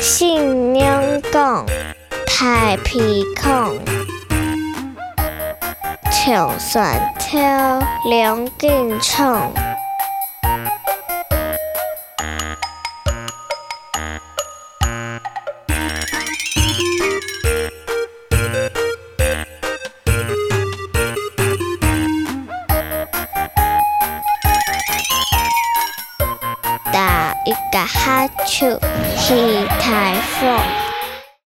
新娘讲太鼻孔，長船跳兩肩唱。打一打哈欠，是台风。